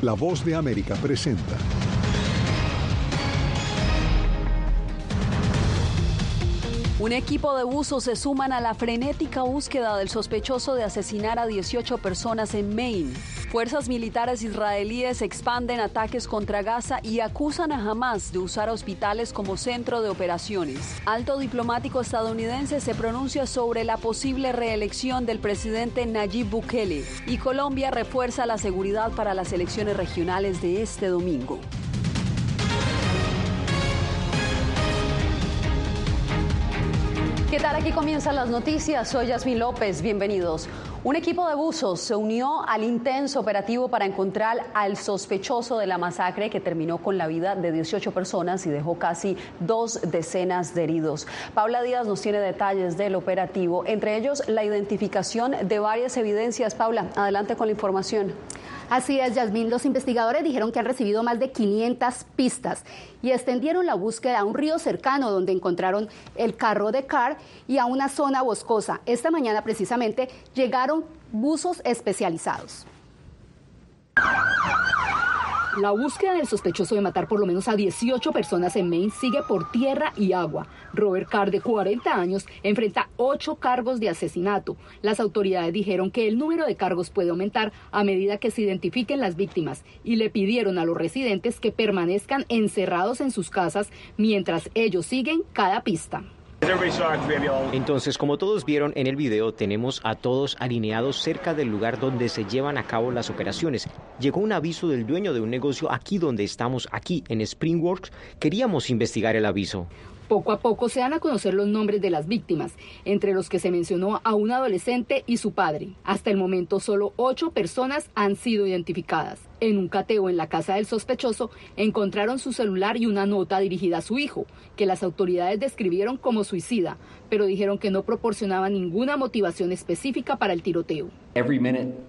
La voz de América presenta. Un equipo de buzos se suman a la frenética búsqueda del sospechoso de asesinar a 18 personas en Maine. Fuerzas militares israelíes expanden ataques contra Gaza y acusan a Hamas de usar hospitales como centro de operaciones. Alto diplomático estadounidense se pronuncia sobre la posible reelección del presidente Nayib Bukele y Colombia refuerza la seguridad para las elecciones regionales de este domingo. ¿Qué tal? Aquí comienzan las noticias. Soy Yasmin López. Bienvenidos. Un equipo de buzos se unió al intenso operativo para encontrar al sospechoso de la masacre que terminó con la vida de 18 personas y dejó casi dos decenas de heridos. Paula Díaz nos tiene detalles del operativo, entre ellos la identificación de varias evidencias. Paula, adelante con la información. Así es, Yasmín. Los investigadores dijeron que han recibido más de 500 pistas y extendieron la búsqueda a un río cercano donde encontraron el carro de Carr y a una zona boscosa. Esta mañana precisamente llegaron buzos especializados. La búsqueda del sospechoso de matar por lo menos a 18 personas en Maine sigue por tierra y agua. Robert Carr, de 40 años, enfrenta ocho cargos de asesinato. Las autoridades dijeron que el número de cargos puede aumentar a medida que se identifiquen las víctimas y le pidieron a los residentes que permanezcan encerrados en sus casas mientras ellos siguen cada pista. Entonces, como todos vieron en el video, tenemos a todos alineados cerca del lugar donde se llevan a cabo las operaciones. Llegó un aviso del dueño de un negocio aquí donde estamos, aquí en Springworks. Queríamos investigar el aviso. Poco a poco se dan a conocer los nombres de las víctimas, entre los que se mencionó a un adolescente y su padre. Hasta el momento solo ocho personas han sido identificadas. En un cateo en la casa del sospechoso encontraron su celular y una nota dirigida a su hijo, que las autoridades describieron como suicida, pero dijeron que no proporcionaba ninguna motivación específica para el tiroteo.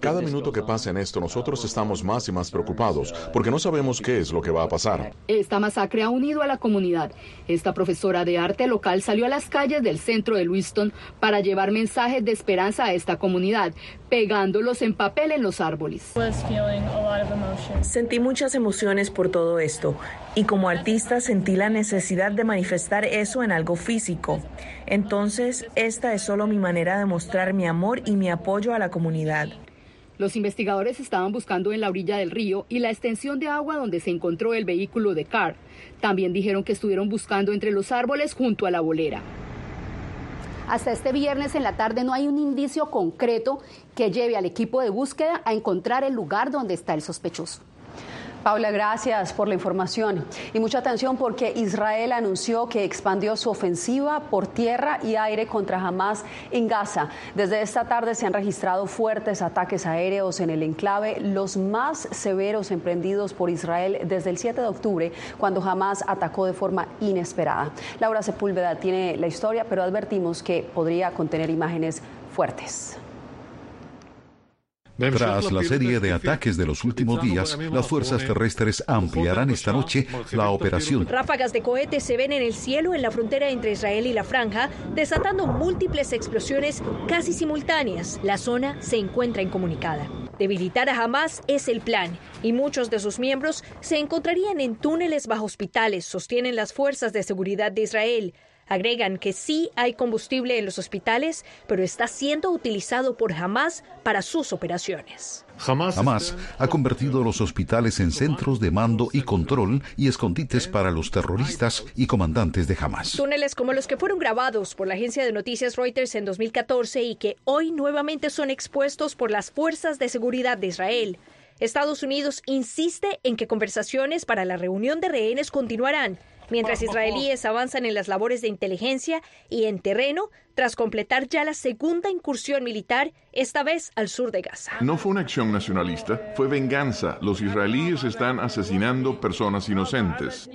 Cada minuto que pasa en esto, nosotros estamos más y más preocupados porque no sabemos qué es lo que va a pasar. Esta masacre ha unido a la comunidad. Esta profesora de arte local salió a las calles del centro de Lewiston para llevar mensajes de esperanza a esta comunidad, pegándolos en papel en los árboles. Sentí muchas emociones por todo esto y como artista sentí la necesidad de manifestar eso en algo físico. Entonces, esta es solo mi manera de mostrar mi amor y mi apoyo a la comunidad. Los investigadores estaban buscando en la orilla del río y la extensión de agua donde se encontró el vehículo de Carr. También dijeron que estuvieron buscando entre los árboles junto a la bolera. Hasta este viernes en la tarde no hay un indicio concreto que lleve al equipo de búsqueda a encontrar el lugar donde está el sospechoso. Paula, gracias por la información. Y mucha atención porque Israel anunció que expandió su ofensiva por tierra y aire contra Hamas en Gaza. Desde esta tarde se han registrado fuertes ataques aéreos en el enclave, los más severos emprendidos por Israel desde el 7 de octubre, cuando Hamas atacó de forma inesperada. Laura Sepúlveda tiene la historia, pero advertimos que podría contener imágenes fuertes. Tras la serie de ataques de los últimos días, las fuerzas terrestres ampliarán esta noche la operación. Ráfagas de cohetes se ven en el cielo en la frontera entre Israel y la franja, desatando múltiples explosiones casi simultáneas. La zona se encuentra incomunicada. Debilitar a Hamas es el plan y muchos de sus miembros se encontrarían en túneles bajo hospitales, sostienen las fuerzas de seguridad de Israel. Agregan que sí hay combustible en los hospitales, pero está siendo utilizado por Hamas para sus operaciones. Hamas ha convertido los hospitales en centros de mando y control y escondites para los terroristas y comandantes de Hamas. Túneles como los que fueron grabados por la agencia de noticias Reuters en 2014 y que hoy nuevamente son expuestos por las fuerzas de seguridad de Israel. Estados Unidos insiste en que conversaciones para la reunión de rehenes continuarán, mientras israelíes avanzan en las labores de inteligencia y en terreno tras completar ya la segunda incursión militar, esta vez al sur de Gaza. No fue una acción nacionalista, fue venganza. Los israelíes están asesinando personas inocentes.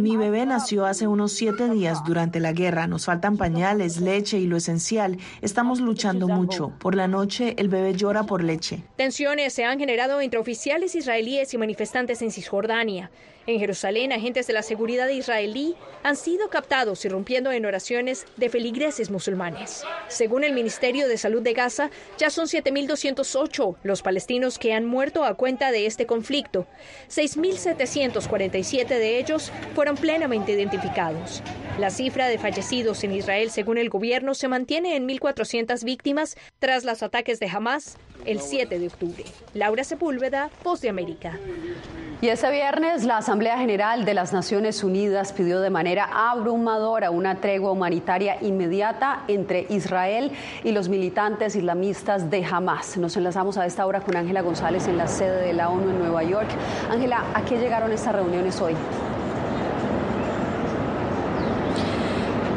Mi bebé nació hace unos siete días durante la guerra. Nos faltan pañales, leche y lo esencial. Estamos luchando mucho. Por la noche el bebé llora por leche. Tensiones se han generado entre oficiales israelíes y manifestantes en Cisjordania. En Jerusalén, agentes de la seguridad israelí han sido captados irrumpiendo en oraciones de feliz feligreses musulmanes. Según el Ministerio de Salud de Gaza, ya son 7.208 los palestinos que han muerto a cuenta de este conflicto. 6.747 de ellos fueron plenamente identificados. La cifra de fallecidos en Israel, según el gobierno, se mantiene en 1.400 víctimas tras los ataques de Hamas el 7 de octubre. Laura Sepúlveda, Voz de América. Y este viernes la Asamblea General de las Naciones Unidas pidió de manera abrumadora una tregua humanitaria inmediata entre Israel y los militantes islamistas de Hamas. Nos enlazamos a esta hora con Ángela González en la sede de la ONU en Nueva York. Ángela, ¿a qué llegaron estas reuniones hoy?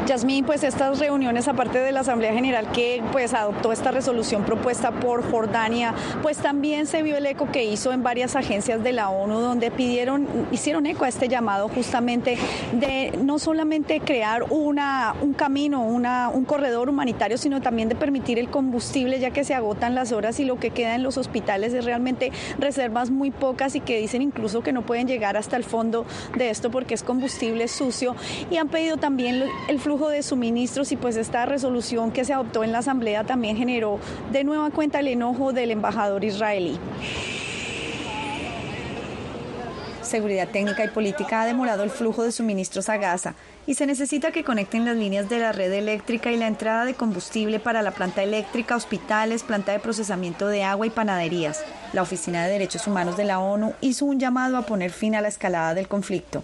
Yasmín, pues estas reuniones, aparte de la Asamblea General que pues adoptó esta resolución propuesta por Jordania, pues también se vio el eco que hizo en varias agencias de la ONU donde pidieron, hicieron eco a este llamado justamente de no solamente crear una, un camino, una, un corredor humanitario, sino también de permitir el combustible ya que se agotan las horas y lo que queda en los hospitales es realmente reservas muy pocas y que dicen incluso que no pueden llegar hasta el fondo de esto porque es combustible sucio. Y han pedido también el flujo de suministros y pues esta resolución que se adoptó en la Asamblea también generó de nueva cuenta el enojo del embajador israelí. Seguridad técnica y política ha demorado el flujo de suministros a Gaza y se necesita que conecten las líneas de la red eléctrica y la entrada de combustible para la planta eléctrica, hospitales, planta de procesamiento de agua y panaderías. La Oficina de Derechos Humanos de la ONU hizo un llamado a poner fin a la escalada del conflicto.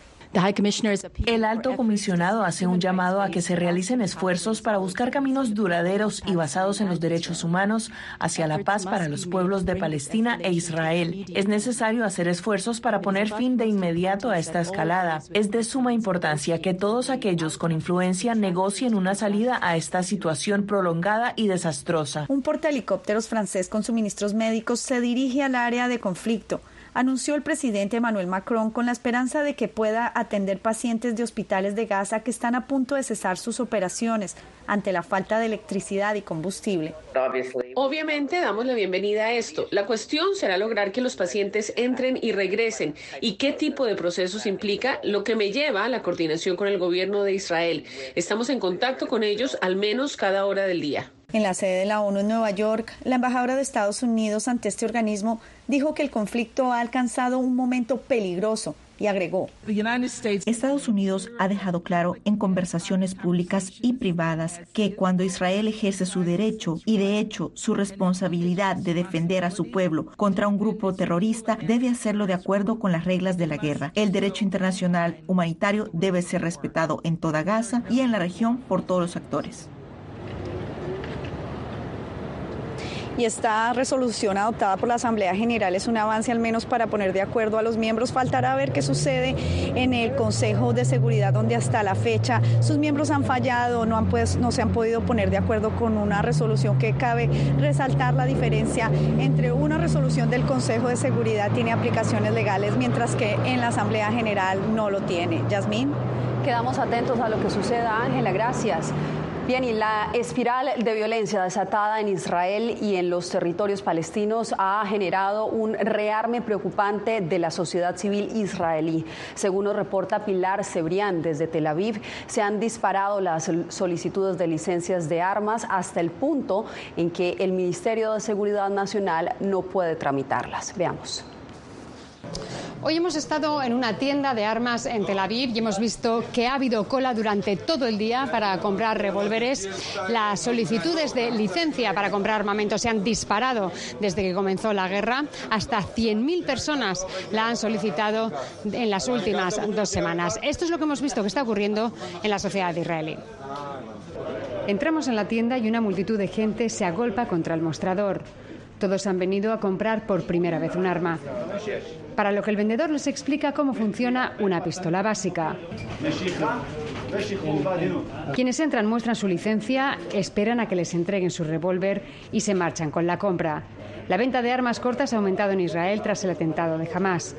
El alto comisionado hace un llamado a que se realicen esfuerzos para buscar caminos duraderos y basados en los derechos humanos hacia la paz para los pueblos de Palestina e Israel. Es necesario hacer esfuerzos para poner fin de inmediato a esta escalada. Es de suma importancia que todos aquellos con influencia negocien una salida a esta situación prolongada y desastrosa. Un portahelicópteros francés con suministros médicos se dirige al área de conflicto anunció el presidente Emmanuel Macron con la esperanza de que pueda atender pacientes de hospitales de Gaza que están a punto de cesar sus operaciones ante la falta de electricidad y combustible. Obviamente damos la bienvenida a esto. La cuestión será lograr que los pacientes entren y regresen y qué tipo de procesos implica, lo que me lleva a la coordinación con el gobierno de Israel. Estamos en contacto con ellos al menos cada hora del día. En la sede de la ONU en Nueva York, la embajadora de Estados Unidos ante este organismo dijo que el conflicto ha alcanzado un momento peligroso y agregó, Estados Unidos ha dejado claro en conversaciones públicas y privadas que cuando Israel ejerce su derecho y de hecho su responsabilidad de defender a su pueblo contra un grupo terrorista, debe hacerlo de acuerdo con las reglas de la guerra. El derecho internacional humanitario debe ser respetado en toda Gaza y en la región por todos los actores. Y esta resolución adoptada por la Asamblea General es un avance al menos para poner de acuerdo a los miembros. Faltará ver qué sucede en el Consejo de Seguridad, donde hasta la fecha sus miembros han fallado, no, han pues, no se han podido poner de acuerdo con una resolución que cabe resaltar la diferencia entre una resolución del Consejo de Seguridad tiene aplicaciones legales, mientras que en la Asamblea General no lo tiene. Yasmín. Quedamos atentos a lo que suceda, Ángela. Gracias. Bien, y la espiral de violencia desatada en Israel y en los territorios palestinos ha generado un rearme preocupante de la sociedad civil israelí. Según nos reporta Pilar Cebrián desde Tel Aviv, se han disparado las solicitudes de licencias de armas hasta el punto en que el Ministerio de Seguridad Nacional no puede tramitarlas. Veamos. Hoy hemos estado en una tienda de armas en Tel Aviv y hemos visto que ha habido cola durante todo el día para comprar revólveres. Las solicitudes de licencia para comprar armamento se han disparado desde que comenzó la guerra. Hasta 100.000 personas la han solicitado en las últimas dos semanas. Esto es lo que hemos visto que está ocurriendo en la sociedad israelí. Entramos en la tienda y una multitud de gente se agolpa contra el mostrador. Todos han venido a comprar por primera vez un arma. Para lo que el vendedor les explica cómo funciona una pistola básica. Quienes entran muestran su licencia, esperan a que les entreguen su revólver y se marchan con la compra. La venta de armas cortas ha aumentado en Israel tras el atentado de Hamas.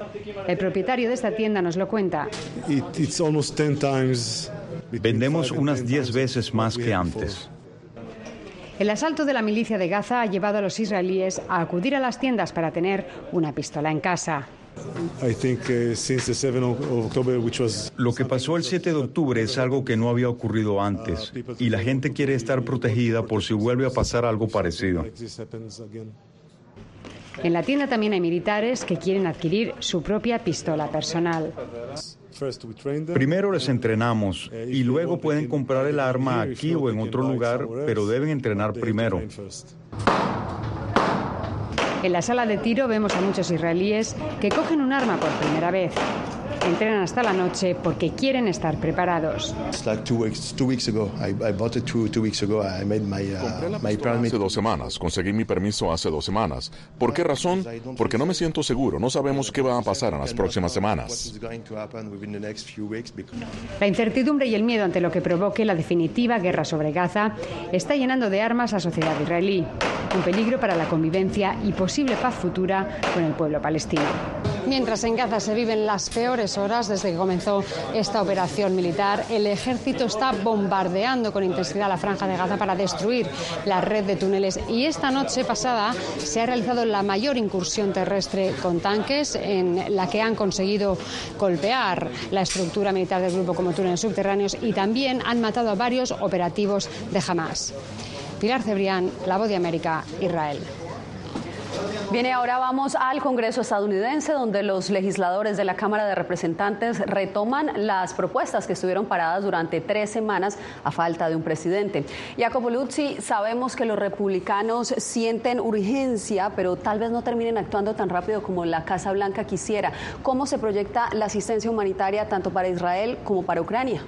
El propietario de esta tienda nos lo cuenta. Vendemos unas 10 veces más que antes. El asalto de la milicia de Gaza ha llevado a los israelíes a acudir a las tiendas para tener una pistola en casa. Lo que pasó el 7 de octubre es algo que no había ocurrido antes y la gente quiere estar protegida por si vuelve a pasar algo parecido. En la tienda también hay militares que quieren adquirir su propia pistola personal. Primero les entrenamos y luego pueden comprar el arma aquí o en otro lugar, pero deben entrenar primero. En la sala de tiro vemos a muchos israelíes que cogen un arma por primera vez. Entrenan hasta la noche porque quieren estar preparados. Hace dos semanas, conseguí mi permiso hace dos semanas. ¿Por qué razón? Porque no me siento seguro. No sabemos qué va a pasar en las próximas semanas. La incertidumbre y el miedo ante lo que provoque la definitiva guerra sobre Gaza está llenando de armas a la sociedad israelí, un peligro para la convivencia y posible paz futura con el pueblo palestino. Mientras en Gaza se viven las peores horas desde que comenzó esta operación militar, el ejército está bombardeando con intensidad la franja de Gaza para destruir la red de túneles y esta noche pasada se ha realizado la mayor incursión terrestre con tanques en la que han conseguido golpear la estructura militar del grupo como túneles subterráneos y también han matado a varios operativos de Hamas. Pilar Cebrián, La Voz de América, Israel. Bien, ahora vamos al Congreso estadounidense, donde los legisladores de la Cámara de Representantes retoman las propuestas que estuvieron paradas durante tres semanas a falta de un presidente. Jacopo Luzzi, sabemos que los republicanos sienten urgencia, pero tal vez no terminen actuando tan rápido como la Casa Blanca quisiera. ¿Cómo se proyecta la asistencia humanitaria tanto para Israel como para Ucrania?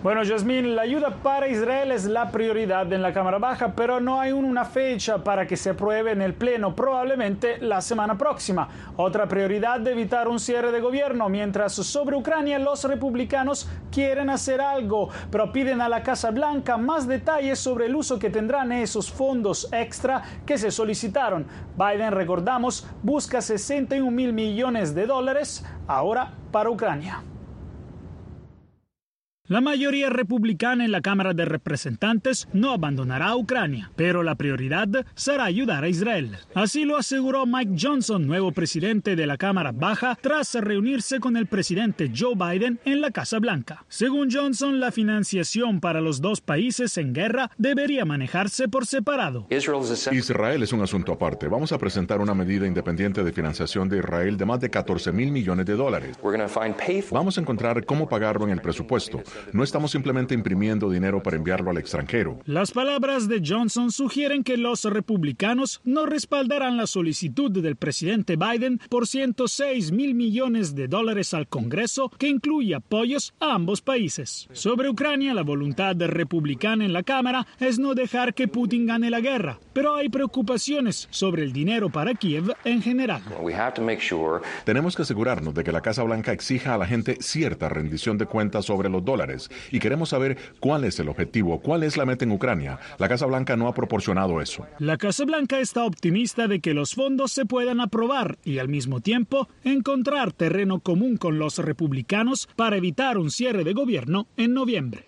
Bueno, Yasmín, la ayuda para Israel es la prioridad en la Cámara Baja, pero no hay una fecha para que se apruebe en el Pleno, probablemente la semana próxima. Otra prioridad de evitar un cierre de gobierno, mientras sobre Ucrania los republicanos quieren hacer algo, pero piden a la Casa Blanca más detalles sobre el uso que tendrán esos fondos extra que se solicitaron. Biden, recordamos, busca 61 mil millones de dólares ahora para Ucrania. La mayoría republicana en la Cámara de Representantes no abandonará a Ucrania, pero la prioridad será ayudar a Israel. Así lo aseguró Mike Johnson, nuevo presidente de la Cámara Baja, tras reunirse con el presidente Joe Biden en la Casa Blanca. Según Johnson, la financiación para los dos países en guerra debería manejarse por separado. Israel es un asunto aparte. Vamos a presentar una medida independiente de financiación de Israel de más de 14 mil millones de dólares. Vamos a encontrar cómo pagarlo en el presupuesto. No estamos simplemente imprimiendo dinero para enviarlo al extranjero. Las palabras de Johnson sugieren que los republicanos no respaldarán la solicitud del presidente Biden por 106 mil millones de dólares al Congreso, que incluye apoyos a ambos países. Sobre Ucrania, la voluntad republicana en la Cámara es no dejar que Putin gane la guerra, pero hay preocupaciones sobre el dinero para Kiev en general. Tenemos que asegurarnos de que la Casa Blanca exija a la gente cierta rendición de cuentas sobre los dólares y queremos saber cuál es el objetivo, cuál es la meta en Ucrania. La Casa Blanca no ha proporcionado eso. La Casa Blanca está optimista de que los fondos se puedan aprobar y al mismo tiempo encontrar terreno común con los republicanos para evitar un cierre de gobierno en noviembre.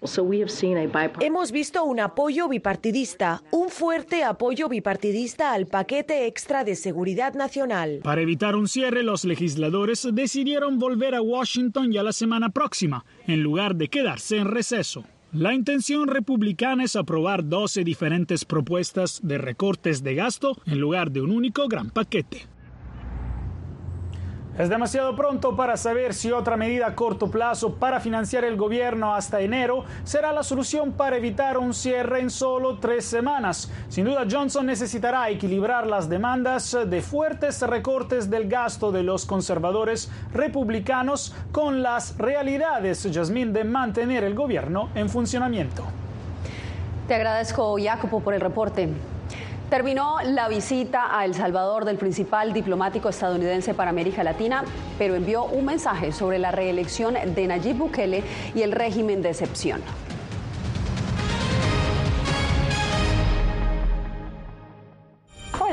Hemos visto un apoyo bipartidista, un fuerte apoyo bipartidista al paquete extra de seguridad nacional. Para evitar un cierre, los legisladores decidieron volver a Washington ya la semana próxima, en lugar de quedar en receso. La intención republicana es aprobar 12 diferentes propuestas de recortes de gasto en lugar de un único gran paquete. Es demasiado pronto para saber si otra medida a corto plazo para financiar el gobierno hasta enero será la solución para evitar un cierre en solo tres semanas. Sin duda, Johnson necesitará equilibrar las demandas de fuertes recortes del gasto de los conservadores republicanos con las realidades, Jasmine, de mantener el gobierno en funcionamiento. Te agradezco, Jacopo, por el reporte. Terminó la visita a El Salvador del principal diplomático estadounidense para América Latina, pero envió un mensaje sobre la reelección de Nayib Bukele y el régimen de excepción.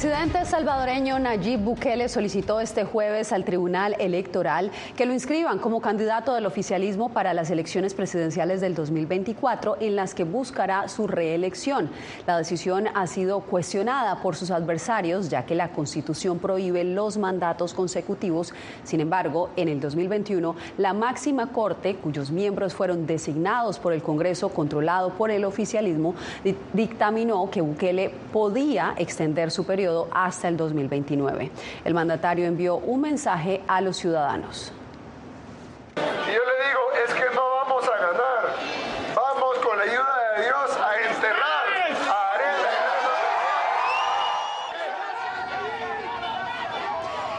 Presidente salvadoreño Nayib Bukele solicitó este jueves al Tribunal Electoral que lo inscriban como candidato del oficialismo para las elecciones presidenciales del 2024 en las que buscará su reelección. La decisión ha sido cuestionada por sus adversarios ya que la Constitución prohíbe los mandatos consecutivos. Sin embargo, en el 2021, la máxima corte, cuyos miembros fueron designados por el Congreso controlado por el oficialismo, dictaminó que Bukele podía extender su periodo hasta el 2029. El mandatario envió un mensaje a los ciudadanos. Yo le digo, es que vamos a ganar, vamos con la ayuda de Dios a enterrar a Arena.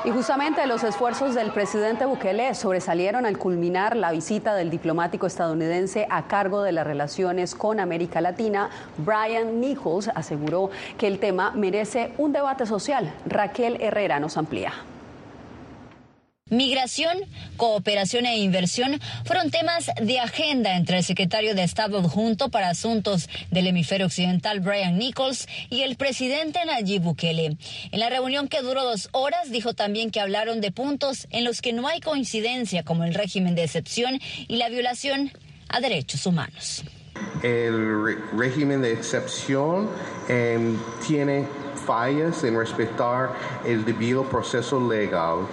Y justamente los esfuerzos del presidente Bukele sobresalieron al culminar la visita del diplomático estadounidense a cargo de las relaciones con América Latina. Brian Nichols aseguró que el tema merece un debate social. Raquel Herrera nos amplía. Migración, cooperación e inversión fueron temas de agenda entre el secretario de Estado adjunto para asuntos del hemisferio occidental, Brian Nichols, y el presidente Nayib Bukele. En la reunión que duró dos horas, dijo también que hablaron de puntos en los que no hay coincidencia, como el régimen de excepción y la violación a derechos humanos. El régimen de excepción em, tiene fallas en respetar el debido proceso legal.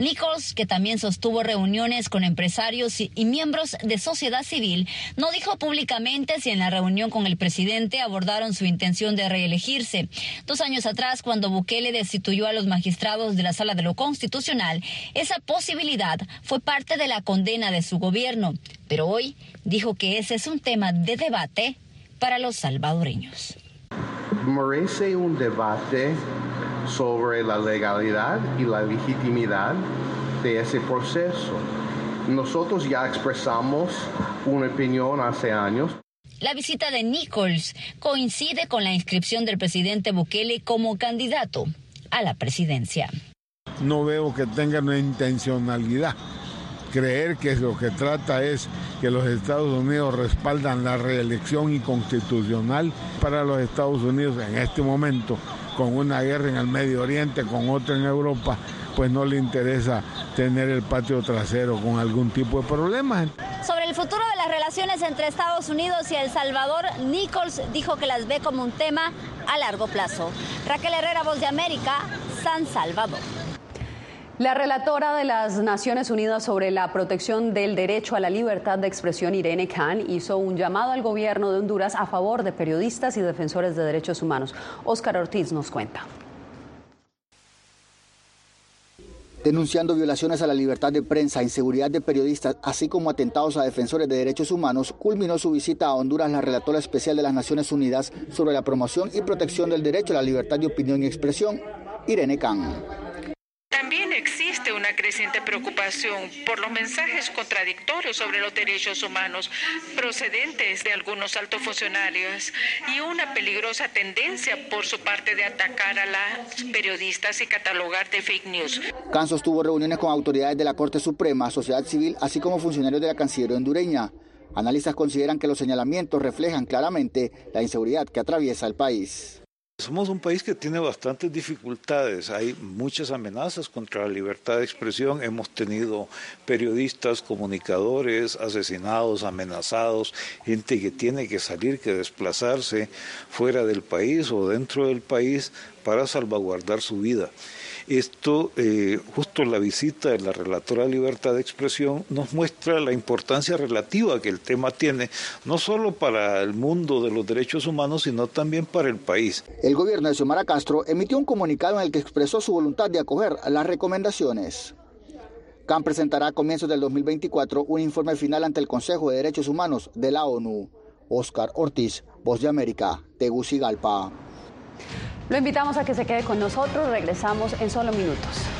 Nichols, que también sostuvo reuniones con empresarios y, miembros de sociedad civil, no dijo públicamente si en la reunión con el presidente abordaron su intención de reelegirse. Dos años atrás, cuando Bukele destituyó a los magistrados de la Sala de lo Constitucional, esa posibilidad fue parte de la condena de su gobierno. Pero hoy dijo que ese es un tema de debate para los salvadoreños. Merece un debate sobre la legalidad y la legitimidad de ese proceso. Nosotros ya expresamos una opinión hace años. La visita de Nichols coincide con la inscripción del presidente Bukele como candidato a la presidencia. No veo que tenga una intencionalidad. Creer que lo que trata es que los Estados Unidos respaldan la reelección inconstitucional para los Estados Unidos en este momento con una guerra en el Medio Oriente, con otra en Europa, pues no le interesa tener el patio trasero con algún tipo de problema. Sobre el futuro de las relaciones entre Estados Unidos y El Salvador, Nichols dijo que las ve como un tema a largo plazo. Raquel Herrera, Voz de América, San Salvador. La relatora de las Naciones Unidas sobre la protección del derecho a la libertad de expresión, Irene Khan, hizo un llamado al gobierno de Honduras a favor de periodistas y defensores de derechos humanos. Óscar Ortiz nos cuenta. denunciando violaciones a la libertad de prensa, inseguridad de periodistas, así como atentados a defensores de derechos humanos, culminó su visita a Honduras la relatora especial de las Naciones Unidas sobre la promoción y protección del derecho a la libertad de opinión y expresión, Irene Khan. Existe una creciente preocupación por los mensajes contradictorios sobre los derechos humanos procedentes de algunos altos funcionarios y una peligrosa tendencia por su parte de atacar a las periodistas y catalogar de fake news. Cansos tuvo reuniones con autoridades de la Corte Suprema, sociedad civil, así como funcionarios de la Cancillería hondureña. Analistas consideran que los señalamientos reflejan claramente la inseguridad que atraviesa el país. Somos un país que tiene bastantes dificultades, hay muchas amenazas contra la libertad de expresión, hemos tenido periodistas, comunicadores asesinados, amenazados, gente que tiene que salir, que desplazarse fuera del país o dentro del país para salvaguardar su vida. Esto, eh, justo la visita de la relatora de libertad de expresión, nos muestra la importancia relativa que el tema tiene, no solo para el mundo de los derechos humanos, sino también para el país. El gobierno de Xiomara Castro emitió un comunicado en el que expresó su voluntad de acoger las recomendaciones. CAN presentará a comienzos del 2024 un informe final ante el Consejo de Derechos Humanos de la ONU. Oscar Ortiz, Voz de América, Tegucigalpa. Lo invitamos a que se quede con nosotros. Regresamos en solo minutos.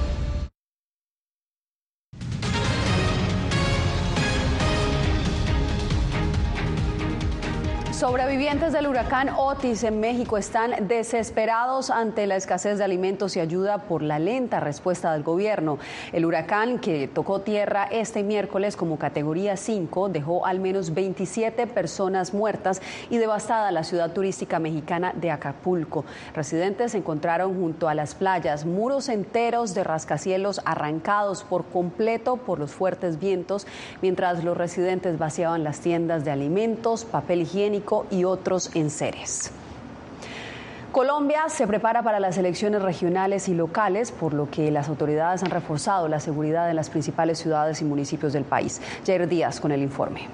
Sobrevivientes del huracán Otis en México están desesperados ante la escasez de alimentos y ayuda por la lenta respuesta del gobierno. El huracán que tocó tierra este miércoles como categoría 5 dejó al menos 27 personas muertas y devastada la ciudad turística mexicana de Acapulco. Residentes encontraron junto a las playas muros enteros de rascacielos arrancados por completo por los fuertes vientos, mientras los residentes vaciaban las tiendas de alimentos, papel higiénico, y otros enseres. Colombia se prepara para las elecciones regionales y locales, por lo que las autoridades han reforzado la seguridad en las principales ciudades y municipios del país. Jair Díaz con el informe.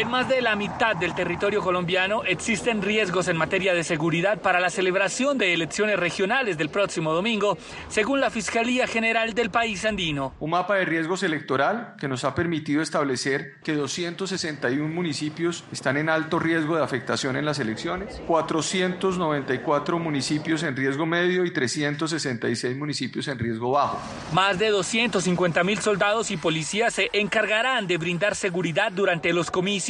En más de la mitad del territorio colombiano existen riesgos en materia de seguridad para la celebración de elecciones regionales del próximo domingo, según la Fiscalía General del país andino. Un mapa de riesgos electoral que nos ha permitido establecer que 261 municipios están en alto riesgo de afectación en las elecciones, 494 municipios en riesgo medio y 366 municipios en riesgo bajo. Más de 250 mil soldados y policías se encargarán de brindar seguridad durante los comicios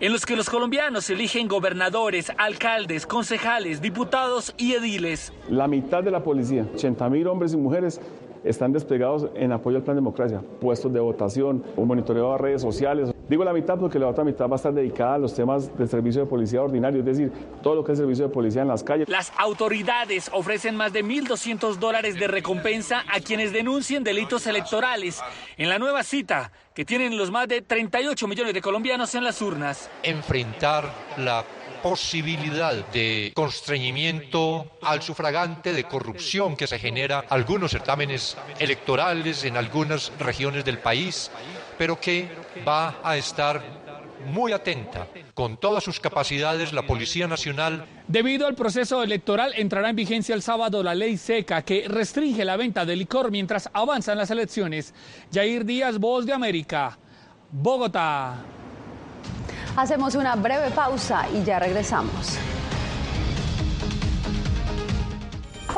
en los que los colombianos eligen gobernadores, alcaldes, concejales, diputados y ediles. La mitad de la policía, 80 mil hombres y mujeres, están desplegados en apoyo al plan democracia, puestos de votación, un monitoreo a redes sociales. Digo la mitad porque la otra mitad va a estar dedicada a los temas del servicio de policía ordinario, es decir, todo lo que es servicio de policía en las calles. Las autoridades ofrecen más de 1.200 dólares de recompensa a quienes denuncien delitos electorales en la nueva cita que tienen los más de 38 millones de colombianos en las urnas. Enfrentar la posibilidad de constreñimiento al sufragante, de corrupción que se genera algunos certámenes electorales en algunas regiones del país, pero que va a estar muy atenta con todas sus capacidades la Policía Nacional. Debido al proceso electoral entrará en vigencia el sábado la ley seca que restringe la venta de licor mientras avanzan las elecciones. Jair Díaz, Voz de América, Bogotá. Hacemos una breve pausa y ya regresamos.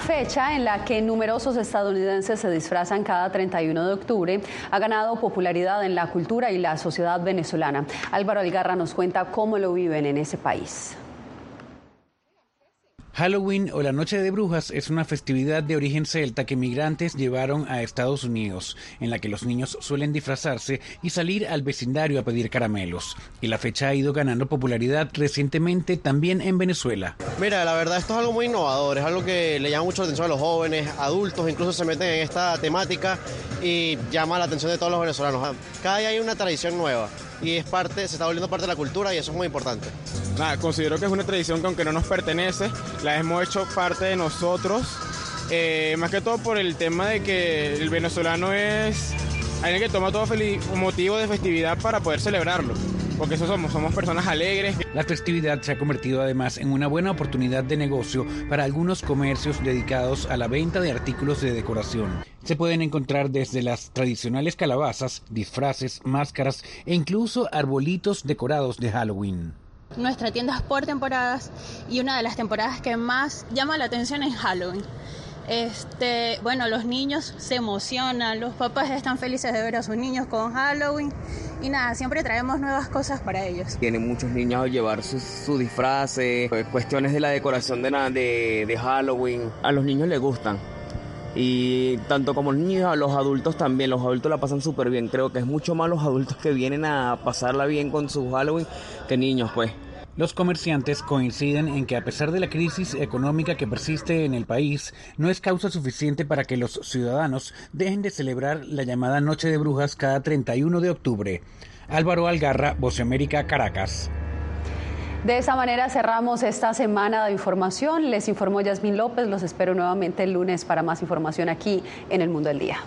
Fecha en la que numerosos estadounidenses se disfrazan cada 31 de octubre, ha ganado popularidad en la cultura y la sociedad venezolana. Álvaro Algarra nos cuenta cómo lo viven en ese país. Halloween o la Noche de Brujas es una festividad de origen celta que migrantes llevaron a Estados Unidos, en la que los niños suelen disfrazarse y salir al vecindario a pedir caramelos. Y la fecha ha ido ganando popularidad recientemente también en Venezuela. Mira, la verdad esto es algo muy innovador, es algo que le llama mucho la atención a los jóvenes, adultos, incluso se meten en esta temática y llama la atención de todos los venezolanos. Cada día hay una tradición nueva y es parte, se está volviendo parte de la cultura y eso es muy importante. Nada, considero que es una tradición que aunque no nos pertenece, la hemos hecho parte de nosotros, eh, más que todo por el tema de que el venezolano es alguien que toma todo motivo de festividad para poder celebrarlo porque eso somos, somos personas alegres. La festividad se ha convertido además en una buena oportunidad de negocio para algunos comercios dedicados a la venta de artículos de decoración. Se pueden encontrar desde las tradicionales calabazas, disfraces, máscaras e incluso arbolitos decorados de Halloween. Nuestra tienda es por temporadas y una de las temporadas que más llama la atención es Halloween. Este, bueno, los niños se emocionan, los papás están felices de ver a sus niños con Halloween y nada, siempre traemos nuevas cosas para ellos. Tienen muchos niños a llevar sus su disfraces, eh, cuestiones de la decoración de, de, de Halloween. A los niños les gustan. Y tanto como los niños, a los adultos también. Los adultos la pasan súper bien. Creo que es mucho más los adultos que vienen a pasarla bien con su Halloween que niños, pues. Los comerciantes coinciden en que a pesar de la crisis económica que persiste en el país, no es causa suficiente para que los ciudadanos dejen de celebrar la llamada Noche de Brujas cada 31 de octubre. Álvaro Algarra, Voce América, Caracas. De esa manera cerramos esta semana de información. Les informó Yasmín López. Los espero nuevamente el lunes para más información aquí en el Mundo del Día.